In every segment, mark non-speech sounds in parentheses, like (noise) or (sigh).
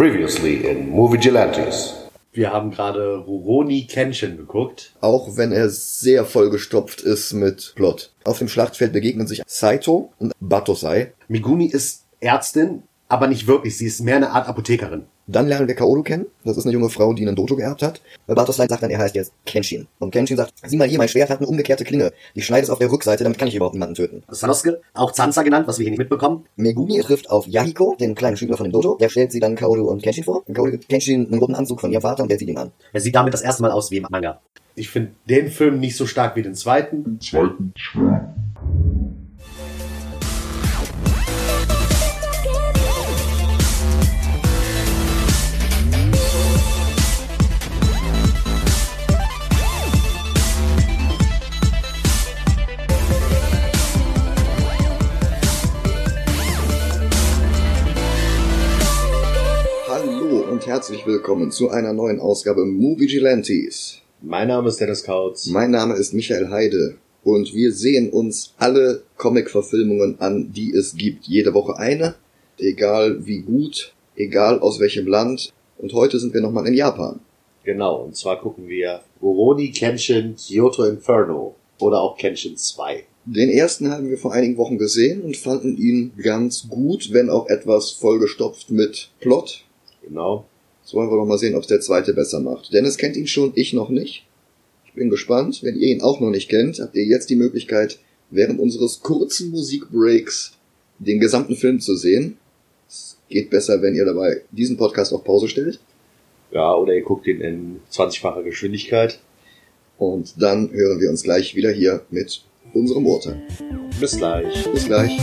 Previously in Movie Gelantes. Wir haben gerade Rurouni Kenshin geguckt. Auch wenn er sehr vollgestopft ist mit Plot. Auf dem Schlachtfeld begegnen sich Saito und Batosai. Migumi ist Ärztin, aber nicht wirklich. Sie ist mehr eine Art Apothekerin. Dann lernen wir Kaoru kennen. Das ist eine junge Frau, die einen Dojo geerbt hat. Batosai sagt dann, er heißt jetzt Kenshin. Und Kenshin sagt, sieh mal hier, mein Schwert hat eine umgekehrte Klinge. Die schneide es auf der Rückseite, damit kann ich überhaupt niemanden töten. Sanosuke, auch Zanza genannt, was wir hier nicht mitbekommen. Megumi trifft auf Yahiko, den kleinen Schüler von dem Dojo. Der stellt sie dann Kaoru und Kenshin vor. Und Kaoru gibt Kenshin einen roten Anzug von ihrem Vater und der sieht ihn an. Er sieht damit das erste Mal aus wie im Manga. Ich finde den Film nicht so stark wie den zweiten. zweiten schon. Herzlich willkommen zu einer neuen Ausgabe Movie Gilantes. Mein Name ist Dennis Kautz. Mein Name ist Michael Heide und wir sehen uns alle Comic-Verfilmungen an, die es gibt. Jede Woche eine, egal wie gut, egal aus welchem Land. Und heute sind wir nochmal in Japan. Genau, und zwar gucken wir Rurouni Kenshin Kyoto Inferno oder auch Kenshin 2. Den ersten haben wir vor einigen Wochen gesehen und fanden ihn ganz gut, wenn auch etwas vollgestopft mit Plot. Genau. Jetzt wollen wir noch mal sehen, ob es der zweite besser macht. Dennis kennt ihn schon, ich noch nicht. Ich bin gespannt. Wenn ihr ihn auch noch nicht kennt, habt ihr jetzt die Möglichkeit, während unseres kurzen Musikbreaks den gesamten Film zu sehen. Es geht besser, wenn ihr dabei diesen Podcast auf Pause stellt. Ja, oder ihr guckt ihn in 20-facher Geschwindigkeit. Und dann hören wir uns gleich wieder hier mit unserem Urteil. Bis gleich. Bis gleich.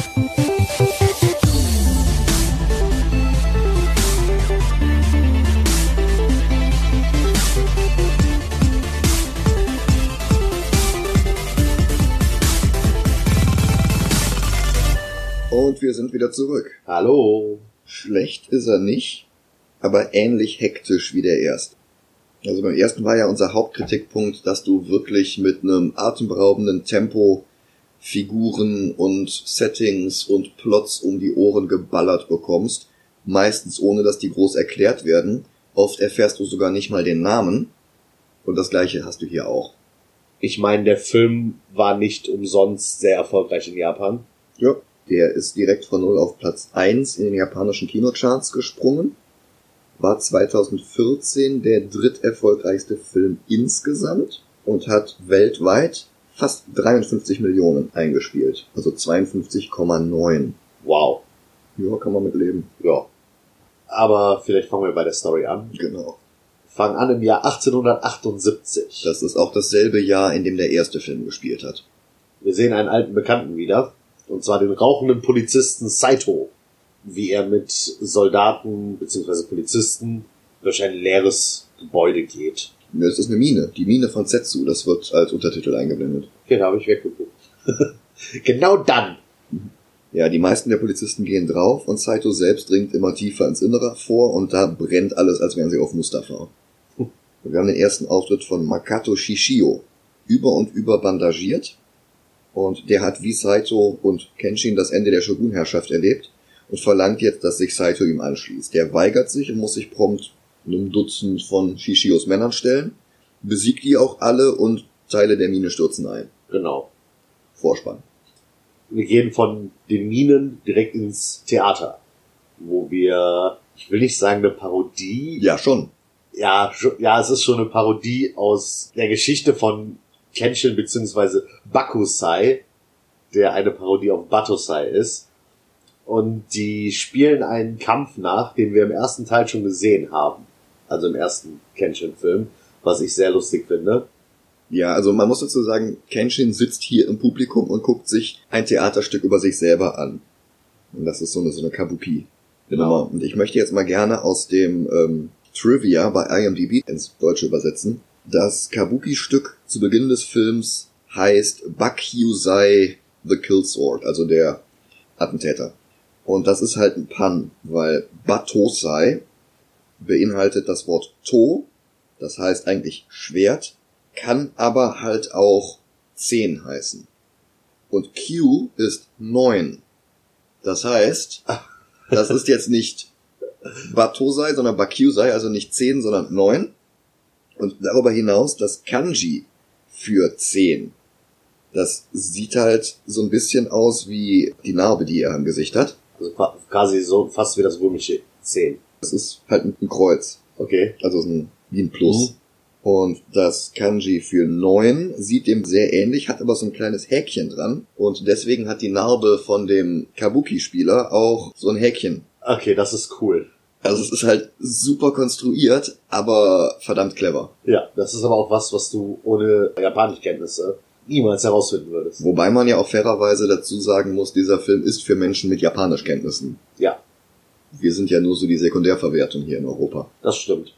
Und wir sind wieder zurück. Hallo. Schlecht ist er nicht, aber ähnlich hektisch wie der erste. Also beim ersten war ja unser Hauptkritikpunkt, dass du wirklich mit einem atemberaubenden Tempo Figuren und Settings und Plots um die Ohren geballert bekommst, meistens ohne dass die groß erklärt werden. Oft erfährst du sogar nicht mal den Namen. Und das gleiche hast du hier auch. Ich meine, der Film war nicht umsonst sehr erfolgreich in Japan. Ja. Der ist direkt von 0 auf Platz 1 in den japanischen Kinocharts gesprungen. War 2014 der dritterfolgreichste Film insgesamt und hat weltweit fast 53 Millionen eingespielt. Also 52,9. Wow. Ja, kann man mit leben. Ja. Aber vielleicht fangen wir bei der Story an. Genau. Fangen an im Jahr 1878. Das ist auch dasselbe Jahr, in dem der erste Film gespielt hat. Wir sehen einen alten Bekannten wieder. Und zwar den rauchenden Polizisten Saito. Wie er mit Soldaten bzw. Polizisten durch ein leeres Gebäude geht. Ja, Es ist eine Mine. Die Mine von Setsu. Das wird als Untertitel eingeblendet. Okay, da habe ich weggeguckt. (laughs) genau dann. Ja, die meisten der Polizisten gehen drauf und Saito selbst dringt immer tiefer ins Innere vor und da brennt alles, als wären sie auf Mustafa. (laughs) Wir haben den ersten Auftritt von Makato Shishio. Über und über bandagiert. Und der hat wie Saito und Kenshin das Ende der Shogun-Herrschaft erlebt und verlangt jetzt, dass sich Saito ihm anschließt. Der weigert sich und muss sich prompt einem Dutzend von Shishios Männern stellen, besiegt die auch alle und Teile der Mine stürzen ein. Genau. Vorspann. Wir gehen von den Minen direkt ins Theater. Wo wir, ich will nicht sagen eine Parodie. Ja, schon. Ja, ja, es ist schon eine Parodie aus der Geschichte von Kenshin bzw. Bakusai, der eine Parodie auf Batosai ist. Und die spielen einen Kampf nach, den wir im ersten Teil schon gesehen haben. Also im ersten Kenshin-Film, was ich sehr lustig finde. Ja, also man muss dazu sagen, Kenshin sitzt hier im Publikum und guckt sich ein Theaterstück über sich selber an. Und das ist so eine, so eine Kabuki. Genau. Und ich möchte jetzt mal gerne aus dem ähm, Trivia bei IMDb ins Deutsche übersetzen. Das Kabuki-Stück zu Beginn des Films heißt Bakyusai the Killsword, also der Attentäter. Und das ist halt ein Pun, weil Batosai beinhaltet das Wort To, das heißt eigentlich Schwert, kann aber halt auch 10 heißen. Und Q ist 9. Das heißt, das ist jetzt nicht Batosai, sondern Bakyusai, also nicht zehn, sondern neun. Und darüber hinaus das Kanji für zehn. Das sieht halt so ein bisschen aus wie die Narbe, die er am Gesicht hat. Also qua- quasi so fast wie das römische 10. Das ist halt ein Kreuz. Okay. Also so ein, wie ein Plus. Mhm. Und das Kanji für neun sieht dem sehr ähnlich, hat aber so ein kleines Häkchen dran. Und deswegen hat die Narbe von dem Kabuki-Spieler auch so ein Häkchen. Okay, das ist cool. Also es ist halt super konstruiert, aber verdammt clever. Ja, das ist aber auch was, was du ohne Japanischkenntnisse niemals herausfinden würdest. Wobei man ja auch fairerweise dazu sagen muss, dieser Film ist für Menschen mit Japanischkenntnissen. Ja, Wir sind ja nur so die Sekundärverwertung hier in Europa. das stimmt.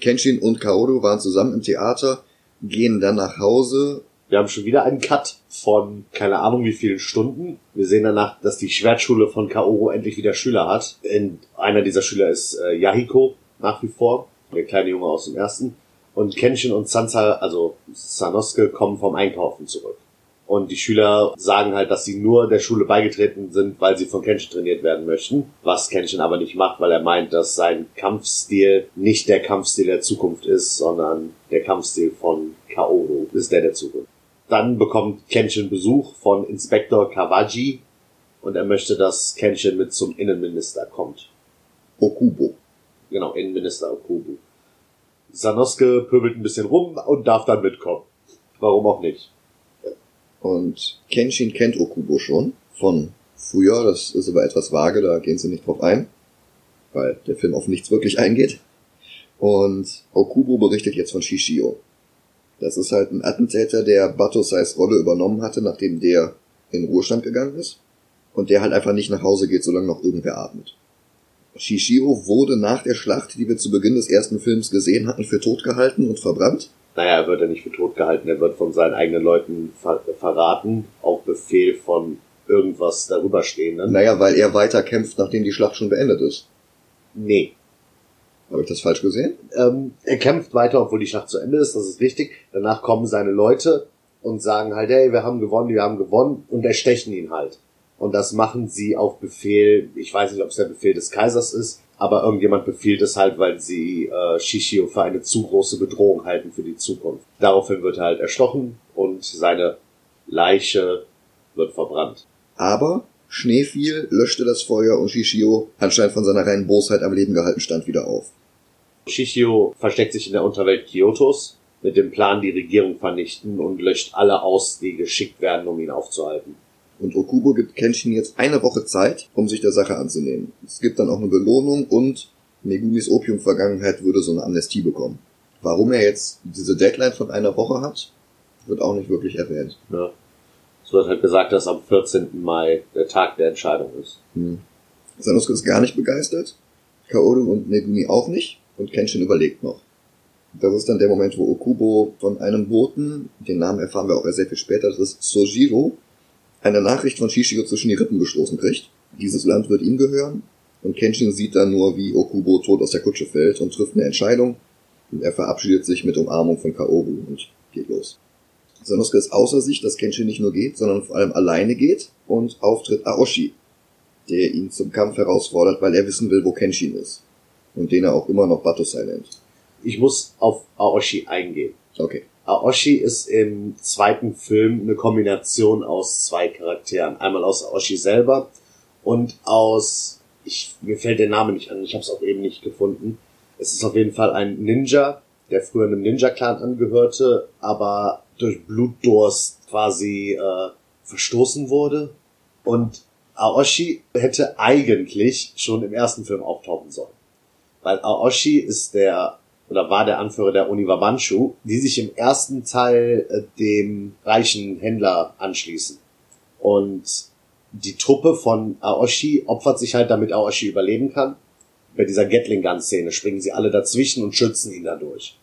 Kenshin und Kaoru waren zusammen im Theater, gehen dann nach Hause. Wir haben schon wieder einen Cut von keine Ahnung wie vielen Stunden. Wir sehen danach, dass die Schwertschule von Kaoru endlich wieder Schüler hat. In, einer dieser Schüler ist äh, Yahiko nach wie vor, der kleine Junge aus dem ersten. Und Kenshin und Sansa, also Sanosuke, kommen vom Einkaufen zurück. Und die Schüler sagen halt, dass sie nur der Schule beigetreten sind, weil sie von Kenshin trainiert werden möchten. Was Kenshin aber nicht macht, weil er meint, dass sein Kampfstil nicht der Kampfstil der Zukunft ist, sondern der Kampfstil von Kaoru ist der der Zukunft. Dann bekommt Kenshin Besuch von Inspektor Kawaji und er möchte, dass Kenshin mit zum Innenminister kommt. Okubo. Genau, Innenminister Okubu. Sanosuke pöbelt ein bisschen rum und darf dann mitkommen. Warum auch nicht? Und Kenshin kennt Okubo schon von früher, das ist aber etwas vage, da gehen sie nicht drauf ein, weil der Film auf nichts wirklich eingeht. Und Okubo berichtet jetzt von Shishio. Das ist halt ein Attentäter, der Batosais Rolle übernommen hatte, nachdem der in Ruhestand gegangen ist. Und der halt einfach nicht nach Hause geht, solange noch irgendwer atmet. Shishio wurde nach der Schlacht, die wir zu Beginn des ersten Films gesehen hatten, für tot gehalten und verbrannt. Naja, er wird ja nicht für tot gehalten, er wird von seinen eigenen Leuten ver verraten, auf Befehl von irgendwas darüber stehenden. Naja, weil er weiter kämpft, nachdem die Schlacht schon beendet ist. Nee. Habe ich das falsch gesehen? Ähm, er kämpft weiter, obwohl die Schlacht zu Ende ist, das ist richtig. Danach kommen seine Leute und sagen halt, hey, wir haben gewonnen, wir haben gewonnen und erstechen ihn halt. Und das machen sie auf Befehl, ich weiß nicht, ob es der Befehl des Kaisers ist, aber irgendjemand befiehlt es halt, weil sie äh, Shishio für eine zu große Bedrohung halten für die Zukunft. Daraufhin wird er halt erstochen und seine Leiche wird verbrannt. Aber Schnee fiel, löschte das Feuer und Shishio, anscheinend von seiner reinen Bosheit am Leben gehalten, stand wieder auf. Shishio versteckt sich in der Unterwelt Kyotos mit dem Plan, die Regierung vernichten und löscht alle aus, die geschickt werden, um ihn aufzuhalten. Und Okubo gibt Kenshin jetzt eine Woche Zeit, um sich der Sache anzunehmen. Es gibt dann auch eine Belohnung und Megumis Opium-Vergangenheit würde so eine Amnestie bekommen. Warum er jetzt diese Deadline von einer Woche hat, wird auch nicht wirklich erwähnt. Ja. Es wird halt gesagt, dass am 14. Mai der Tag der Entscheidung ist. Hm. Sanosuke ist gar nicht begeistert, Kaoru und Megumi auch nicht und Kenshin überlegt noch. Das ist dann der Moment, wo Okubo von einem Boten, den Namen erfahren wir auch erst sehr viel später, das ist Sojiro, eine Nachricht von Shishio zwischen die Rippen gestoßen kriegt. Dieses Land wird ihm gehören und Kenshin sieht dann nur, wie Okubo tot aus der Kutsche fällt und trifft eine Entscheidung und er verabschiedet sich mit Umarmung von Kaoru und geht los. Sanosuke ist außer sich, dass Kenshin nicht nur geht, sondern vor allem alleine geht und auftritt Aoshi, der ihn zum Kampf herausfordert, weil er wissen will, wo Kenshin ist. Und den er auch immer noch Batosai nennt. Ich muss auf Aoshi eingehen. Okay. Aoshi ist im zweiten Film eine Kombination aus zwei Charakteren. Einmal aus Aoshi selber und aus, ich, mir fällt der Name nicht an, ich habe es auch eben nicht gefunden. Es ist auf jeden Fall ein Ninja, der früher einem Ninja-Clan angehörte, aber durch Blutdurst quasi äh, verstoßen wurde. Und Aoshi hätte eigentlich schon im ersten Film auftauchen sollen. Weil Aoshi ist der oder war der Anführer der Uniwabanshu, die sich im ersten Teil äh, dem reichen Händler anschließen. Und die Truppe von Aoshi opfert sich halt, damit Aoshi überleben kann. Bei dieser Gatling-Gun-Szene springen sie alle dazwischen und schützen ihn dadurch.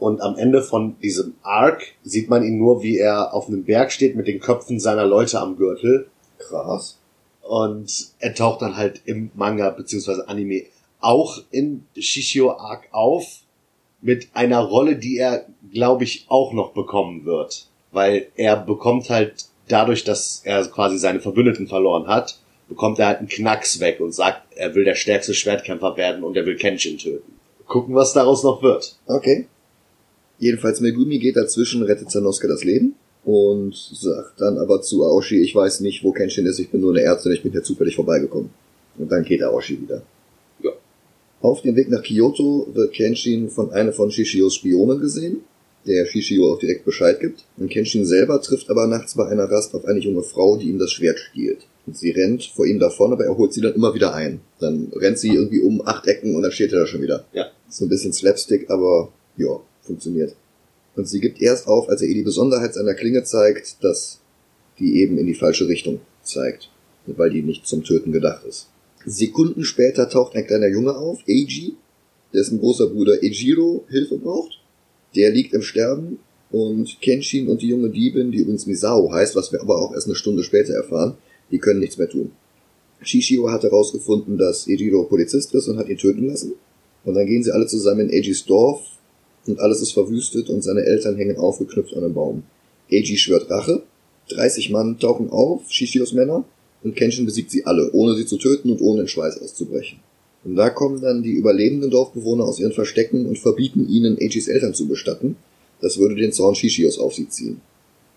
Und am Ende von diesem Arc sieht man ihn nur, wie er auf einem Berg steht mit den Köpfen seiner Leute am Gürtel. Krass. Und er taucht dann halt im Manga beziehungsweise Anime auch in Shishio Arc auf mit einer Rolle, die er, glaube ich, auch noch bekommen wird. Weil er bekommt halt dadurch, dass er quasi seine Verbündeten verloren hat, bekommt er halt einen Knacks weg und sagt, er will der stärkste Schwertkämpfer werden und er will Kenshin töten. Gucken, was daraus noch wird. Okay. Jedenfalls Megumi geht dazwischen, rettet Sanosuke das Leben und sagt dann aber zu Aoshi, ich weiß nicht, wo Kenshin ist, ich bin nur eine Ärztin, ich bin hier zufällig vorbeigekommen. Und dann geht Aoshi wieder. Ja. Auf dem Weg nach Kyoto wird Kenshin von einer von Shishios Spionen gesehen, der Shishio auch direkt Bescheid gibt. Und Kenshin selber trifft aber nachts bei einer Rast auf eine junge Frau, die ihm das Schwert stiehlt. Und sie rennt vor ihm davon, aber er holt sie dann immer wieder ein. Dann rennt sie irgendwie um acht Ecken und dann steht er da schon wieder. Ja. So ein bisschen Slapstick, aber ja, funktioniert. Und sie gibt erst auf, als er ihr die Besonderheit seiner Klinge zeigt, dass die eben in die falsche Richtung zeigt, weil die nicht zum Töten gedacht ist. Sekunden später taucht ein kleiner Junge auf, Eiji, dessen großer Bruder Ejiro Hilfe braucht. Der liegt im Sterben und Kenshin und die junge Diebin, die übrigens Misao heißt, was wir aber auch erst eine Stunde später erfahren, die können nichts mehr tun. Shishio hat herausgefunden, dass Ejiro Polizist ist und hat ihn töten lassen. Und dann gehen sie alle zusammen in Eijis Dorf und alles ist verwüstet und seine Eltern hängen aufgeknüpft an einem Baum. Eiji schwört Rache, 30 Mann tauchen auf, Shishios Männer, und Kenshin besiegt sie alle, ohne sie zu töten und ohne in Schweiß auszubrechen. Und da kommen dann die überlebenden Dorfbewohner aus ihren Verstecken und verbieten ihnen, Eijis Eltern zu bestatten. Das würde den Zorn Shishios auf sie ziehen.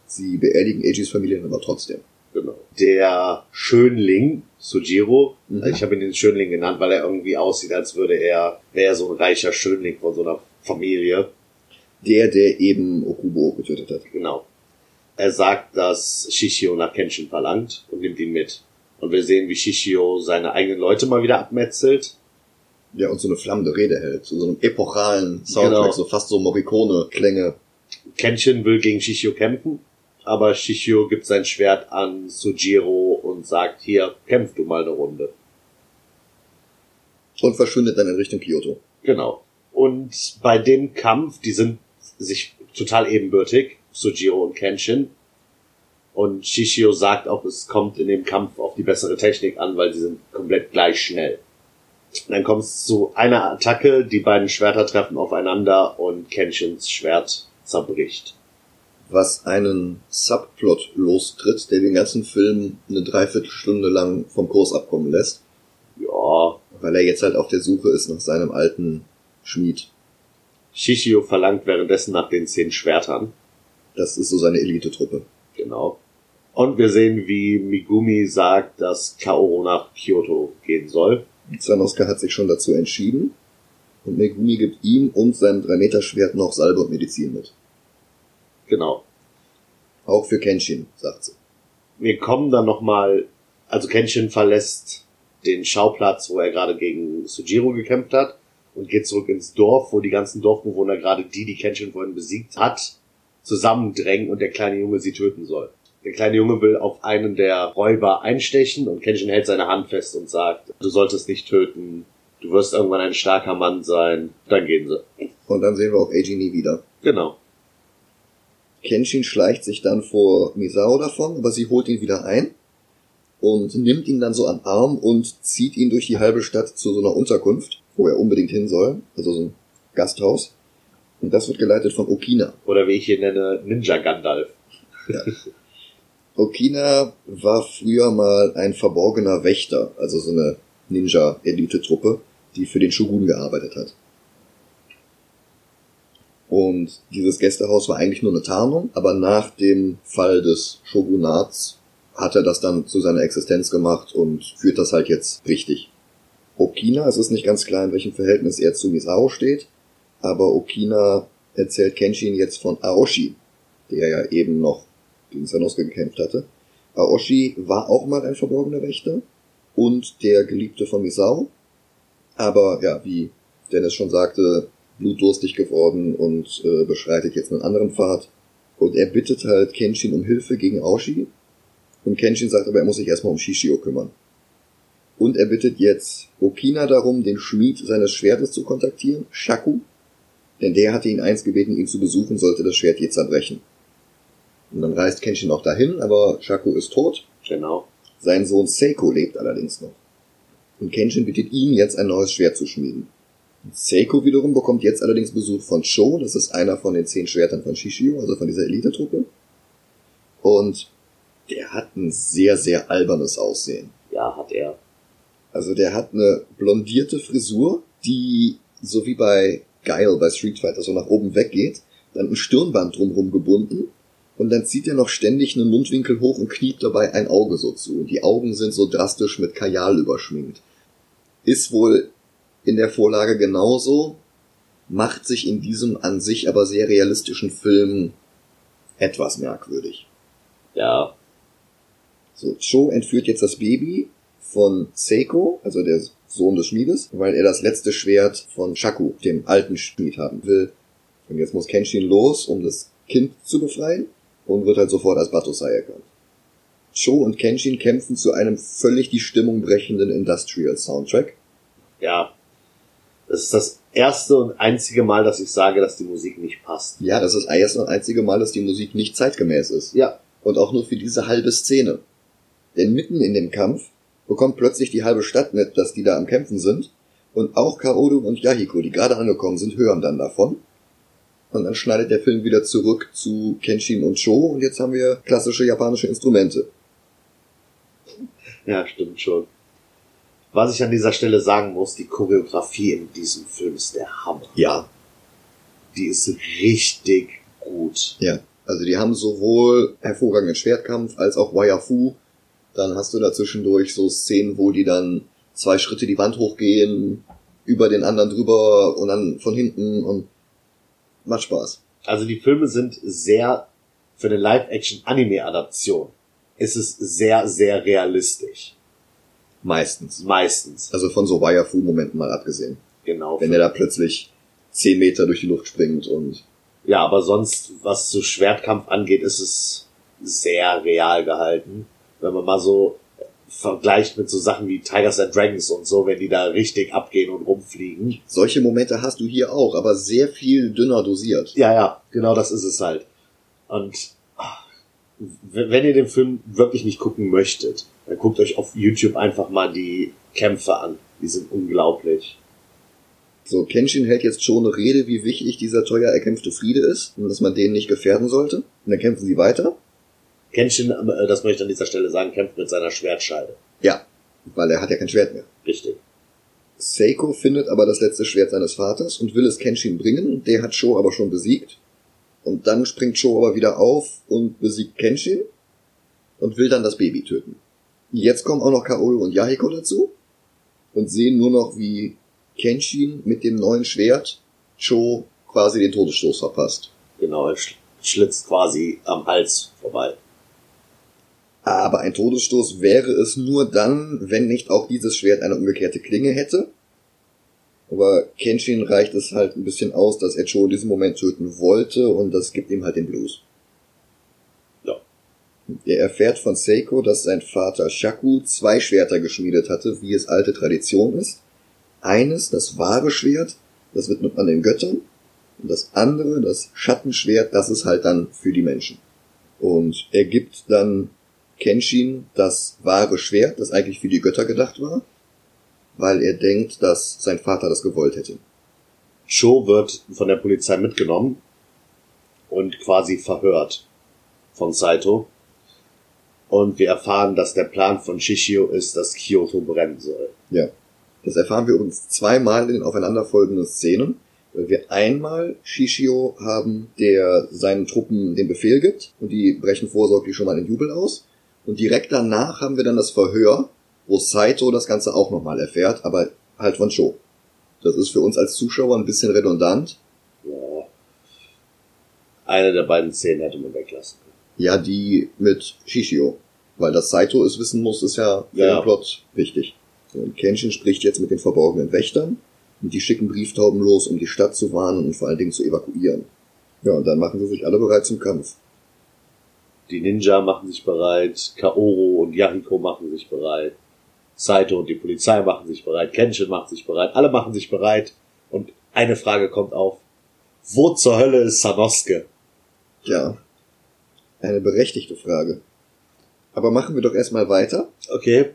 Sie beerdigen Eijis Familien aber trotzdem. Genau. Der Schönling, Sujiro, Mhm. ich habe ihn den Schönling genannt, weil er irgendwie aussieht, als würde er, wäre er so ein reicher Schönling von so einer Familie. Der, der eben Okubo getötet hat. Genau. Er sagt, dass Shishio nach Kenshin verlangt und nimmt ihn mit. Und wir sehen, wie Shishio seine eigenen Leute mal wieder abmetzelt. Ja, und so eine flammende Rede hält, so einem epochalen Soundtrack, Genau. so fast so Morricone-Klänge. Kenshin will gegen Shishio kämpfen, aber Shishio gibt sein Schwert an Sujiro und sagt, hier, kämpf du mal eine Runde. Und verschwindet dann in Richtung Kyoto. Genau. Und bei dem Kampf, die sind sich total ebenbürtig, Sujiro und Kenshin. Und Shishio sagt auch, es kommt in dem Kampf auf die bessere Technik an, weil sie sind komplett gleich schnell. Dann kommt es zu einer Attacke, die beiden Schwerter treffen aufeinander und Kenshins Schwert zerbricht. Was einen Subplot lostritt, der den ganzen Film eine Dreiviertelstunde lang vom Kurs abkommen lässt, Ja, weil er jetzt halt auf der Suche ist nach seinem alten Schmied. Shishio verlangt währenddessen nach den zehn Schwertern. Das ist so seine Elite-Truppe. Genau. Und wir sehen, wie Migumi sagt, dass Kaoru nach Kyoto gehen soll. Sanosuke hat sich schon dazu entschieden und Megumi gibt ihm und seinem 3-Meter-Schwert noch Salbe und Medizin mit. Genau. Auch für Kenshin, sagt sie. Wir kommen dann nochmal, also Kenshin verlässt den Schauplatz, wo er gerade gegen Sujiro gekämpft hat und geht zurück ins Dorf, wo die ganzen Dorfbewohner gerade die, die Kenshin vorhin besiegt hat, zusammendrängen und der kleine Junge sie töten soll. Der kleine Junge will auf einen der Räuber einstechen und Kenshin hält seine Hand fest und sagt, du solltest nicht töten, du wirst irgendwann ein starker Mann sein. Dann gehen sie. Und dann sehen wir auch Eiji nie wieder. Genau. Kenshin schleicht sich dann vor Misao davon, aber sie holt ihn wieder ein und nimmt ihn dann so am Arm und zieht ihn durch die halbe Stadt zu so einer Unterkunft, wo er unbedingt hin soll, also so ein Gasthaus. Und das wird geleitet von Okina. Oder wie ich ihn nenne, Ninja Gandalf. Okina war früher mal ein verborgener Wächter, also so eine Ninja-Elite-Truppe, die für den Shogun gearbeitet hat. Und dieses Gästehaus war eigentlich nur eine Tarnung, aber nach dem Fall des Shogunats hat er das dann zu seiner Existenz gemacht und führt das halt jetzt richtig. Okina, es ist nicht ganz klar, in welchem Verhältnis er zu Misao steht, aber Okina erzählt Kenshin jetzt von Aoshi, der ja eben noch gegen Sanosuke gekämpft hatte. Aoshi war auch mal ein verborgener Wächter und der Geliebte von Misao, aber ja, wie Dennis schon sagte, blutdurstig geworden und äh, beschreitet jetzt einen anderen Pfad. Und er bittet halt Kenshin um Hilfe gegen Aoshi. Und Kenshin sagt aber, er muss sich erstmal um Shishio kümmern. Und er bittet jetzt Okina darum, den Schmied seines Schwertes zu kontaktieren, Shaku. Denn der hatte ihn einst gebeten, ihn zu besuchen, sollte das Schwert je zerbrechen. Und dann reist Kenshin auch dahin, aber Shaku ist tot. Genau. Sein Sohn Seiko lebt allerdings noch. Und Kenshin bittet ihn, jetzt ein neues Schwert zu schmieden. Und Seiko wiederum bekommt jetzt allerdings Besuch von Sho, das ist einer von den zehn Schwertern von Shishio, also von dieser Elite-Truppe. Und der hat ein sehr, sehr albernes Aussehen. Ja, hat er. Also der hat eine blondierte Frisur, die so wie bei Guile bei Street Fighter so nach oben weggeht, dann ein Stirnband drumherum gebunden und dann zieht er noch ständig einen Mundwinkel hoch und kniept dabei ein Auge so zu. Die Augen sind so drastisch mit Kajal überschminkt. Ist wohl in der Vorlage genauso, macht sich in diesem an sich aber sehr realistischen Film etwas merkwürdig. Ja, So, Cho entführt jetzt das Baby von Seiko, also der Sohn des Schmiedes, weil er das letzte Schwert von Shaku, dem alten Schmied, haben will. Und jetzt muss Kenshin los, um das Kind zu befreien und wird halt sofort als Batosai erkannt. Cho und Kenshin kämpfen zu einem völlig die Stimmung brechenden Industrial Soundtrack. ja. Das ist das erste und einzige Mal, dass ich sage, dass die Musik nicht passt. Ja, das ist das erste und einzige Mal, dass die Musik nicht zeitgemäß ist. Ja, Und auch nur für diese halbe Szene. Denn mitten in dem Kampf bekommt plötzlich die halbe Stadt mit, dass die da am Kämpfen sind. Und auch Kaoru und Yahiko, die gerade angekommen sind, hören dann davon. Und dann schneidet der Film wieder zurück zu Kenshin und Cho und jetzt haben wir klassische japanische Instrumente. ja, stimmt schon. Was ich an dieser Stelle sagen muss, die Choreografie in diesem Film ist der Hammer. Ja. Die ist richtig gut. Ja. Also die haben sowohl hervorragenden Schwertkampf als auch Wayafu. Dann hast du da zwischendurch so Szenen, wo die dann zwei Schritte die Wand hochgehen, über den anderen drüber und dann von hinten und macht Spaß. Also die Filme sind sehr, für eine Live-Action-Anime-Adaption, ist es sehr, sehr realistisch. Meistens. Meistens. Also von so Wayafu-Momenten mal abgesehen. Genau. Wenn er da plötzlich zehn Meter durch die Luft springt und Ja, aber sonst, was so Schwertkampf angeht, ist es sehr real gehalten. Wenn man mal so vergleicht mit so Sachen wie Tigers and Dragons und so, wenn die da richtig abgehen und rumfliegen. solche Momente hast du hier auch, aber sehr viel dünner dosiert. Ja, ja, genau das ist es halt. Und ach, w- wenn ihr den Film wirklich nicht gucken möchtet, dann guckt euch auf YouTube einfach mal die Kämpfe an. Die sind unglaublich. So, Kenshin hält jetzt schon eine Rede, wie wichtig dieser teuer erkämpfte Friede ist und dass man den nicht gefährden sollte. Und dann kämpfen sie weiter. Kenshin, äh, das möchte ich an dieser Stelle sagen, kämpft mit seiner Schwertscheide. Ja, weil er hat ja kein Schwert mehr. Richtig. Seiko findet aber das letzte Schwert seines Vaters und will es Kenshin bringen. Der hat Sho aber schon besiegt. Und dann springt Sho aber wieder auf und besiegt Kenshin und will dann das Baby töten. Jetzt kommen auch noch Kaoru und Yahiko dazu und sehen nur noch, wie Kenshin mit dem neuen Schwert Cho quasi den Todesstoß verpasst. Genau, er sch- schlitzt quasi am Hals vorbei. Aber ein Todesstoß wäre es nur dann, wenn nicht auch dieses Schwert eine umgekehrte Klinge hätte. Aber Kenshin reicht es halt ein bisschen aus, dass er Cho in diesem Moment töten wollte und das gibt ihm halt den Blues. Ja. Er erfährt von Seiko, dass sein Vater Shaku zwei Schwerter geschmiedet hatte, wie es alte Tradition ist. Eines, das wahre Schwert, das widmet man den Göttern. Und das andere, das Schattenschwert, das ist halt dann für die Menschen. Und er gibt dann Kenshin das wahre Schwert, das eigentlich für die Götter gedacht war, weil er denkt, dass sein Vater das gewollt hätte. Cho wird von der Polizei mitgenommen und quasi verhört von Saito. Und wir erfahren, dass der Plan von Shishio ist, dass Kyoto brennen soll. Ja. Das erfahren wir übrigens zweimal in den aufeinanderfolgenden Szenen. Weil wir einmal Shishio haben, der seinen Truppen den Befehl gibt und die brechen vorsorglich schon mal in Jubel aus. Und direkt danach haben wir dann das Verhör, wo Saito das Ganze auch nochmal erfährt, aber halt von Cho. Das ist für uns als Zuschauer ein bisschen redundant. Ja. Eine der beiden Szenen hätte man weglassen können. Ja, die mit Shishio. Weil das Saito es wissen muss, ist ja für Ja. den Plot wichtig. Und Kenshin spricht jetzt mit den verborgenen Wächtern und die schicken Brieftauben los, um die Stadt zu warnen und vor allen Dingen zu evakuieren. Ja, und dann machen sie sich alle bereit zum Kampf. Die Ninja machen sich bereit, Kaoru und Yahiko machen sich bereit, Saito und die Polizei machen sich bereit, Kenshin macht sich bereit, alle machen sich bereit und eine Frage kommt auf. Wo zur Hölle ist Sanosuke? Ja, eine berechtigte Frage. Aber machen wir doch erstmal weiter. Okay,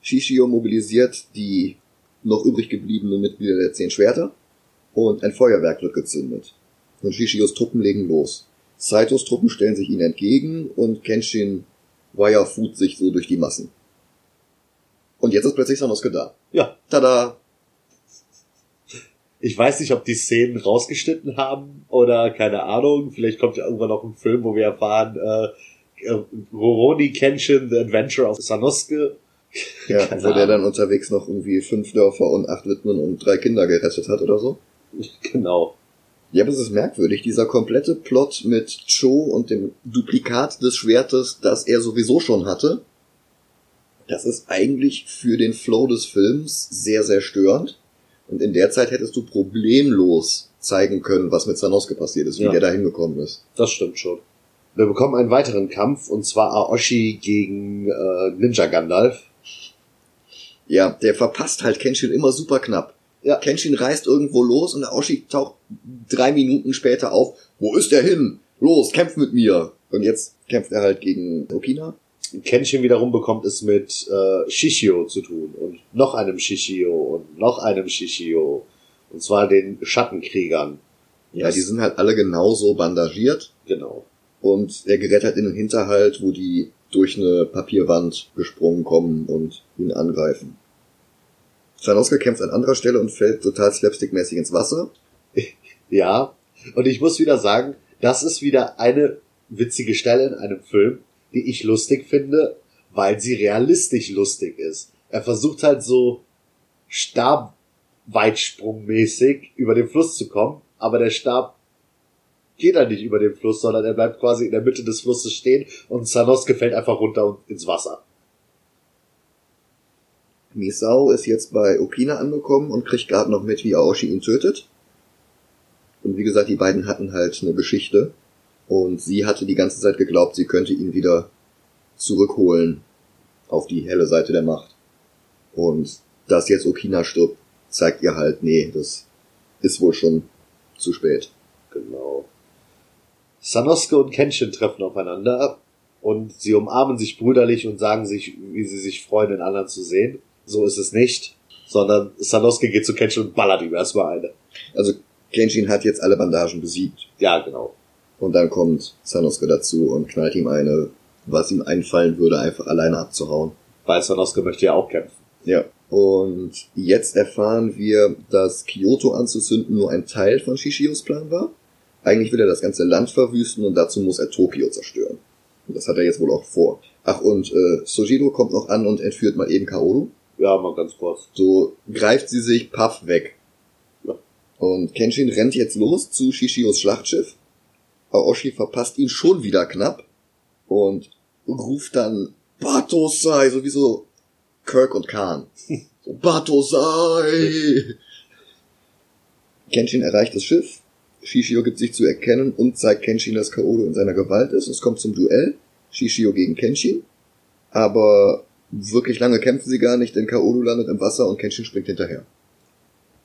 Shishio mobilisiert die noch übrig gebliebenen Mitglieder der Zehn Schwerter und ein Feuerwerk wird gezündet. Und Shishios Truppen legen los. Saitos Truppen stellen sich ihnen entgegen und Kenshin Wirefoot sich so durch die Massen. Und jetzt ist plötzlich Sanosuke da. Ja. Tada! Ich weiß nicht, ob die Szenen rausgeschnitten haben oder keine Ahnung. Vielleicht kommt ja irgendwann noch ein Film, wo wir erfahren, äh, äh, Roroni Kenshin, The Adventure of Sanosuke. Ja, Keine wo der Ahnung. dann unterwegs noch irgendwie fünf Dörfer und acht Widmen und drei Kinder gerettet hat oder so. (laughs) Genau. Ja, aber es ist merkwürdig, dieser komplette Plot mit Cho und dem Duplikat des Schwertes, das er sowieso schon hatte. Das ist eigentlich für den Flow des Films sehr, sehr störend. Und in der Zeit hättest du problemlos zeigen können, was mit Sanosuke passiert ist, wie Ja. der da hingekommen ist. Das stimmt schon. Wir bekommen einen weiteren Kampf, und zwar Aoshi gegen äh, Ninja Gandalf. Ja, der verpasst halt Kenshin immer super knapp. Ja. Kenshin reist irgendwo los und Aoshi taucht drei Minuten später auf. Wo ist der hin? Los, kämpf mit mir! Und jetzt kämpft er halt gegen Okina. Kenshin wiederum bekommt es mit äh, Shishio zu tun und noch einem Shishio und noch einem Shishio. Und zwar den Schattenkriegern. Ja, Das- die sind halt alle genauso bandagiert. Genau. Und er gerät halt in den Hinterhalt, wo die durch eine Papierwand gesprungen kommen und ihn angreifen. Sanosuke kämpft an anderer Stelle und fällt total slapstickmäßig ins Wasser. (laughs) Ja. Und ich muss wieder sagen, das ist wieder eine witzige Stelle in einem Film, die ich lustig finde, weil sie realistisch lustig ist. Er versucht halt so stabweitsprungmäßig über den Fluss zu kommen, aber der Stab geht dann nicht über den Fluss, sondern er bleibt quasi in der Mitte des Flusses stehen und Sanosuke fällt einfach runter ins Wasser. Misao ist jetzt bei Okina angekommen und kriegt gerade noch mit, wie Aoshi ihn tötet. Und wie gesagt, die beiden hatten halt eine Geschichte. Und sie hatte die ganze Zeit geglaubt, sie könnte ihn wieder zurückholen auf die helle Seite der Macht. Und dass jetzt Okina stirbt, zeigt ihr halt, nee, das ist wohl schon zu spät. Genau. Sanosuke und Kenshin treffen aufeinander und sie umarmen sich brüderlich und sagen sich, wie sie sich freuen, den anderen zu sehen. So ist es nicht, sondern Sanosuke geht zu Kenshin und ballert ihm erstmal eine. Also Kenshin hat jetzt alle Bandagen besiegt. Ja, genau. Und dann kommt Sanosuke dazu und knallt ihm eine, was ihm einfallen würde, einfach alleine abzuhauen. Weil Sanosuke möchte ja auch kämpfen. Ja. Und jetzt erfahren wir, dass Kyoto anzuzünden nur ein Teil von Shishios Plan war. Eigentlich will er das ganze Land verwüsten und dazu muss er Tokio zerstören. Und das hat er jetzt wohl auch vor. Ach, und äh, Sojiro kommt noch an und entführt mal eben Kaoru. Ja, mal ganz kurz. So greift sie sich paff weg. Ja. Und Kenshin rennt jetzt los zu Shishios Schlachtschiff. Aoshi verpasst ihn schon wieder knapp und ruft dann Batosai, sowieso Kirk und Khan. (laughs) So, Batosai! Kenshin erreicht das Schiff. Shishio gibt sich zu erkennen und zeigt Kenshin, dass Kaoru in seiner Gewalt ist. Es kommt zum Duell. Shishio gegen Kenshin. Aber wirklich lange kämpfen sie gar nicht, denn Kaoru landet im Wasser und Kenshin springt hinterher.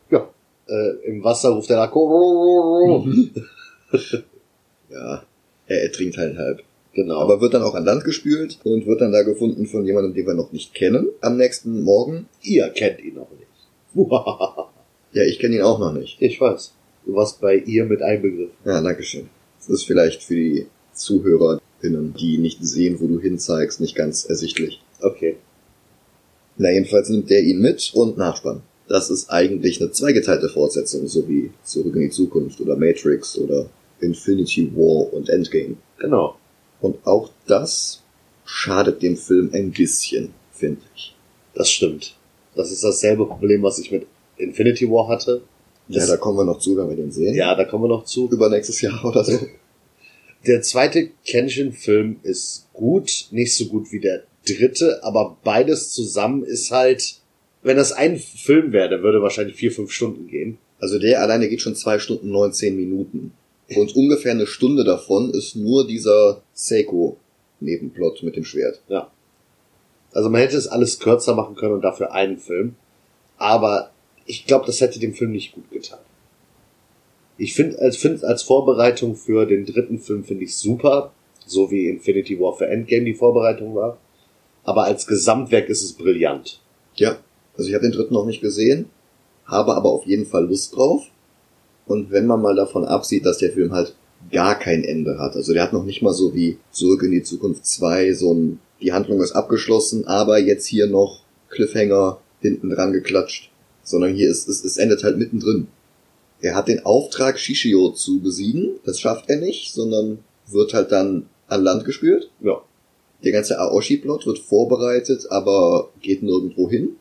Ja. Äh, Im Wasser ruft er nach. Genau. (laughs) Ja, er ertrinkt halt halb. Genau. Aber wird dann auch an Land gespült und wird dann da gefunden von jemandem, den wir noch nicht kennen. Am nächsten Morgen. ihr kennt ihn noch nicht. (laughs) Ja, ich kenne ihn auch noch nicht. ich weiß. Du warst bei ihr mit einbegriffen. Ja, dankeschön. Das ist vielleicht für die ZuhörerInnen, die nicht sehen, wo du hinzeigst, nicht ganz ersichtlich. Okay. Na, jedenfalls nimmt der ihn mit und Nachspann. Das ist eigentlich eine zweigeteilte Fortsetzung, so wie Zurück in die Zukunft oder Matrix oder Infinity War und Endgame. Genau. Und auch das schadet dem Film ein bisschen, finde ich. Das stimmt. Das ist dasselbe Problem, was ich mit Infinity War hatte. Ja, Das- da kommen wir noch zu, wenn wir den sehen. Ja, da kommen wir noch zu. Über nächstes Jahr (laughs) oder so. Der zweite Kenshin-Film ist gut, nicht so gut wie der dritte, aber beides zusammen ist halt, wenn das ein Film wäre, der würde wahrscheinlich vier, fünf Stunden gehen. Also der alleine geht schon zwei Stunden 19 Minuten. Und ungefähr eine Stunde davon ist nur dieser Seiko-Nebenplot mit dem Schwert. Ja. Also man hätte es alles kürzer machen können und dafür einen Film. Aber ich glaube, das hätte dem Film nicht gut getan. Ich finde als, find als Vorbereitung für den dritten Film finde ich super. So wie Infinity War für Endgame die Vorbereitung war. Aber als Gesamtwerk ist es brillant. Ja, also ich habe den dritten noch nicht gesehen, habe aber auf jeden Fall Lust drauf. Und wenn man mal davon absieht, dass der Film halt gar kein Ende hat, also der hat noch nicht mal so wie Zurück in die Zukunft 2, so ein, die Handlung ist abgeschlossen, aber jetzt hier noch Cliffhanger hinten dran geklatscht, sondern hier ist es, es endet halt mittendrin. Er hat den Auftrag, Shishio zu besiegen. Das schafft er nicht, sondern wird halt dann an Land gespült. Ja. Der ganze Aoshi-Plot wird vorbereitet, aber geht nirgendwo hin.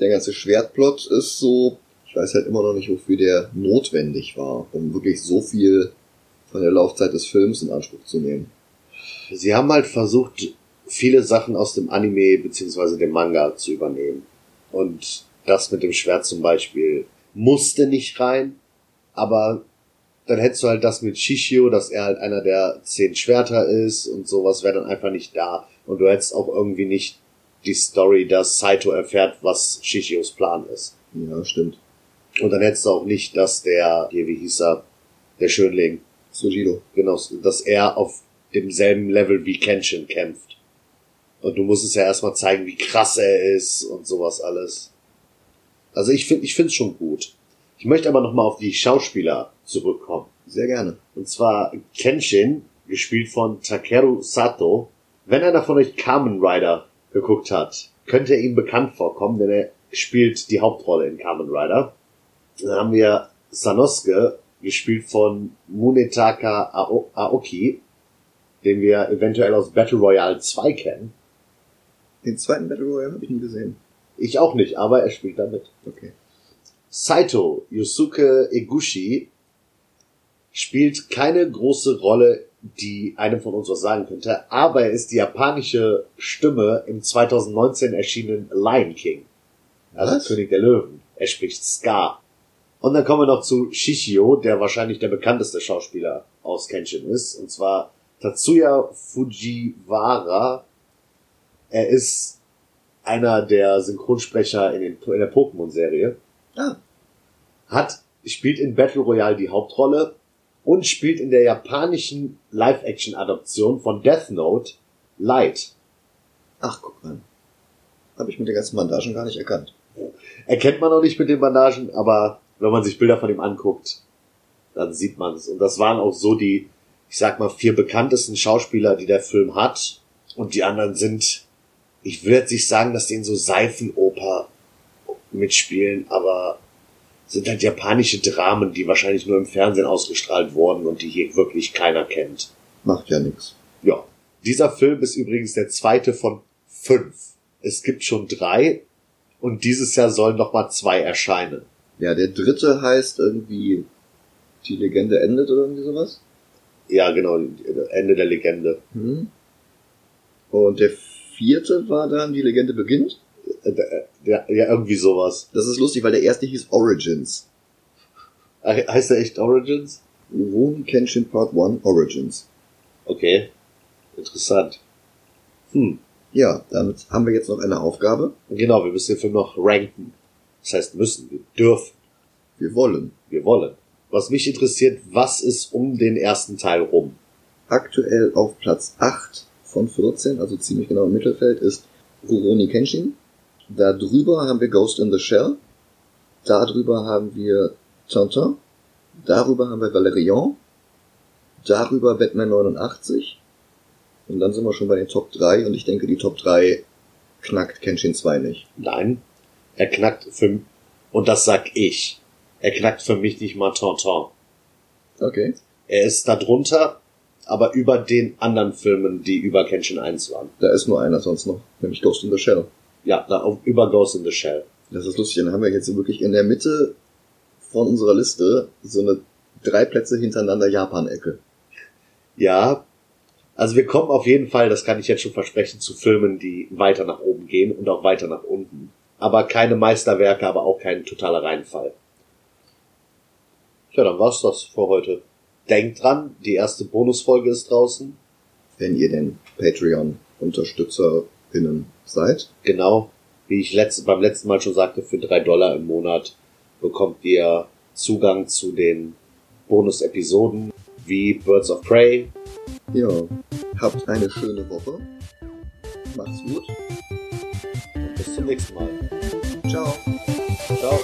Der ganze Schwertplot ist so, ich weiß halt immer noch nicht, wofür der notwendig war, um wirklich so viel von der Laufzeit des Films in Anspruch zu nehmen. Sie haben halt versucht, viele Sachen aus dem Anime beziehungsweise dem Manga zu übernehmen. Und das mit dem Schwert zum Beispiel musste nicht rein, aber dann hättest du halt das mit Shishio, dass er halt einer der zehn Schwerter ist und sowas wäre dann einfach nicht da. Und du hättest auch irgendwie nicht die Story, dass Saito erfährt, was Shishios Plan ist. Ja, stimmt. Und dann hättest du auch nicht, dass der, hier, wie hieß er, der Schönling, Sojiro. genau, dass er auf demselben Level wie Kenshin kämpft. Und du musst es ja erstmal zeigen, wie krass er ist und sowas alles. Also ich finde, ich finde es schon gut. Ich möchte aber nochmal auf die Schauspieler zurückkommen. Sehr gerne. Und zwar Kenshin, gespielt von Takeru Sato. Wenn einer von euch Kamen Rider geguckt hat, könnte er ihm bekannt vorkommen, denn er spielt die Hauptrolle in Kamen Rider. Dann haben wir Sanosuke, gespielt von Munetaka Ao- Aoki, den wir eventuell aus Battle Royale 2 kennen. Den zweiten Battle Royale habe ich nie gesehen. Ich auch nicht, aber er spielt damit. Okay. Saito Yusuke Eguchi spielt keine große Rolle, die einem von uns was sagen könnte, aber er ist die japanische Stimme im 2019 erschienenen Lion King. Also Was? König der Löwen. Er spricht Ska. Und dann kommen wir noch zu Shishio, der wahrscheinlich der bekannteste Schauspieler aus Kenshin ist, und zwar Tatsuya Fujiwara. Er ist einer der Synchronsprecher in, den, in der Pokémon-Serie Ah, hat, spielt in Battle Royale die Hauptrolle und spielt in der japanischen Live-Action-Adaption von Death Note Light. ach, guck mal. Habe ich mit den ganzen Bandagen gar nicht erkannt. Erkennt man noch nicht mit den Bandagen, aber wenn man sich Bilder von ihm anguckt, dann sieht man es. Und das waren auch so die, ich sag mal, vier bekanntesten Schauspieler, die der Film hat. Und die anderen sind, ich will jetzt nicht sagen, dass die in so Seifenoper mitspielen, aber sind halt japanische Dramen, die wahrscheinlich nur im Fernsehen ausgestrahlt wurden und die hier wirklich keiner kennt. Macht ja nix. Ja. Dieser Film ist übrigens der zweite von fünf. Es gibt schon drei und dieses Jahr sollen noch mal zwei erscheinen. Ja, der dritte heißt irgendwie Die Legende endet oder irgendwie sowas. Ja, genau, Ende der Legende. Hm. Und der vierte war dann Die Legende beginnt. Ja, ja, irgendwie sowas. Das ist lustig, weil der erste hieß Origins. Heißt der echt Origins? Rurouni Kenshin Part 1 Origins. Okay. Interessant. Hm. Ja, damit haben wir jetzt noch eine Aufgabe. Genau, wir müssen den Film noch ranken. Das heißt müssen, wir dürfen, Wir wollen. wir wollen. Was mich interessiert, was ist um den ersten Teil rum? Aktuell auf Platz 8 von 14, also ziemlich genau im Mittelfeld, ist Rurouni Kenshin. Da drüber haben wir Ghost in the Shell. Da drüber haben wir Tintin. Darüber haben wir Valerian. Darüber Batman 89. Und dann sind wir schon bei den Top 3 und ich denke, die Top 3 knackt Kenshin 2 nicht. Nein, er knackt für, und das sag ich, er knackt für mich nicht mal Tonton. Okay. Er ist da drunter, aber über den anderen Filmen, die über Kenshin 1 waren. Da ist nur einer sonst noch, nämlich Ghost in the Shell. Ja, da auf, über Ghost in the Shell. Das ist lustig, dann haben wir jetzt wirklich in der Mitte von unserer Liste so eine drei Plätze hintereinander Japan-Ecke. Ja, also wir kommen auf jeden Fall, das kann ich jetzt schon versprechen, zu Filmen, die weiter nach oben gehen und auch weiter nach unten. Aber keine Meisterwerke, aber auch kein totaler Reinfall. Ja, dann war's das für heute. Denkt dran, die erste Bonusfolge ist draußen. Wenn ihr denn Patreon-UnterstützerInnen seid. Genau, wie ich letzt, beim letzten Mal schon sagte, für drei Dollar im Monat bekommt ihr Zugang zu den Bonus-Episoden wie Birds of Prey. Ja, habt eine schöne Woche. Macht's gut. Und bis zum nächsten Mal. Ciao. Ciao.